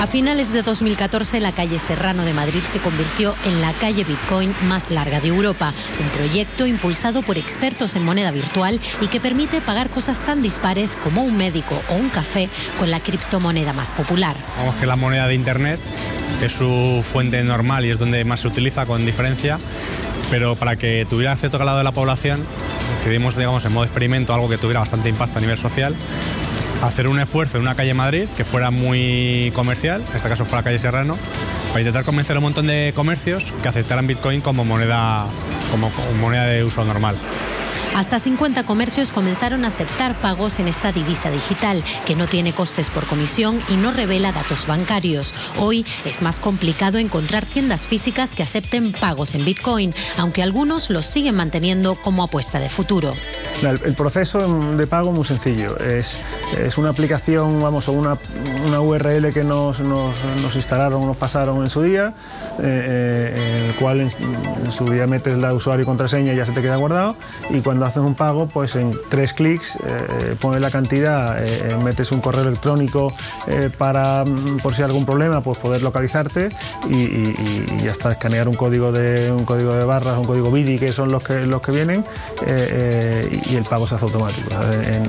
A finales de 2014, la calle Serrano de Madrid se convirtió en la calle Bitcoin más larga de Europa, un proyecto impulsado por expertos en moneda virtual y que permite pagar cosas tan dispares como un médico o un café con la criptomoneda más popular. Vamos que la moneda de Internet es su fuente normal y es donde más se utiliza con diferencia, pero para que tuviera cierto calado de la población decidimos, digamos, en modo experimento algo que tuviera bastante impacto a nivel social hacer un esfuerzo en una calle Madrid que fuera muy comercial, en este caso fue la calle Serrano, para intentar convencer a un montón de comercios que aceptaran Bitcoin como moneda, como moneda de uso normal. Hasta 50 comercios comenzaron a aceptar pagos en esta divisa digital, que no tiene costes por comisión y no revela datos bancarios. Hoy es más complicado encontrar tiendas físicas que acepten pagos en Bitcoin, aunque algunos los siguen manteniendo como apuesta de futuro. El, proceso de pago es muy sencillo. Es, es una aplicación, vamos, o una, una URL que nos, nos, nos, instalaron, nos pasaron en su día, eh, eh, en el cual en, su día metes la usuario y contraseña y ya se te queda guardado. Y cuando haces un pago, pues en tres clics eh, pones la cantidad, metes un correo electrónico para, mm, por si hay algún problema, pues poder localizarte y, y, y, ya está, escanear un código de, un código de barras, un código BIDI, que son los que, los que vienen, y el pago se hace automático.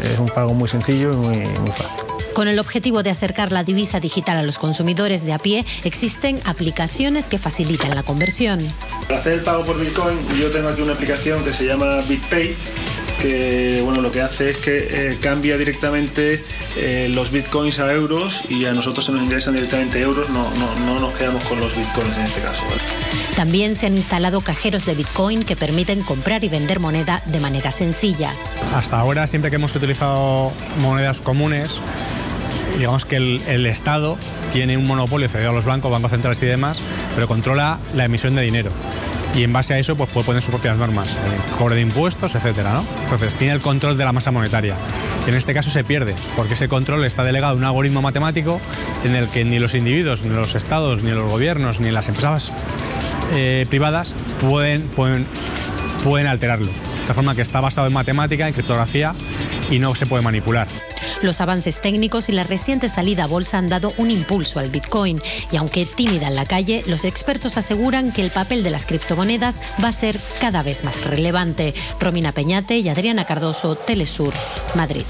Es un pago muy sencillo y muy, muy fácil. Con el objetivo de acercar la divisa digital a los consumidores de a pie, existen aplicaciones que facilitan la conversión. Para hacer el pago por Bitcoin, yo tengo aquí una aplicación que se llama BitPay que bueno, lo que hace es que eh, cambia directamente eh, los bitcoins a euros y a nosotros se nos ingresan directamente euros, no, no, no nos quedamos con los bitcoins en este caso. ¿vale? También se han instalado cajeros de bitcoin que permiten comprar y vender moneda de manera sencilla. Hasta ahora, siempre que hemos utilizado monedas comunes, digamos que el, el, Estado tiene un monopolio cedido a los bancos, bancos centrales y demás, pero controla la emisión de dinero. Y en base a eso pues puede poner sus propias normas, el cobre de impuestos, etcétera. Entonces tiene el control de la masa monetaria. En este caso se pierde, porque ese control está delegado a un algoritmo matemático en el que ni los individuos, ni los estados, ni los gobiernos, ni las empresas eh, privadas pueden, pueden, pueden alterarlo. De forma que está basado en matemática, en criptografía y no se puede manipular. Los avances técnicos y la reciente salida a bolsa han dado un impulso al Bitcoin y aunque tímida en la calle, los expertos aseguran que el papel de las criptomonedas va a ser cada vez más relevante. Romina Peñate y Adriana Cardoso, Telesur, Madrid.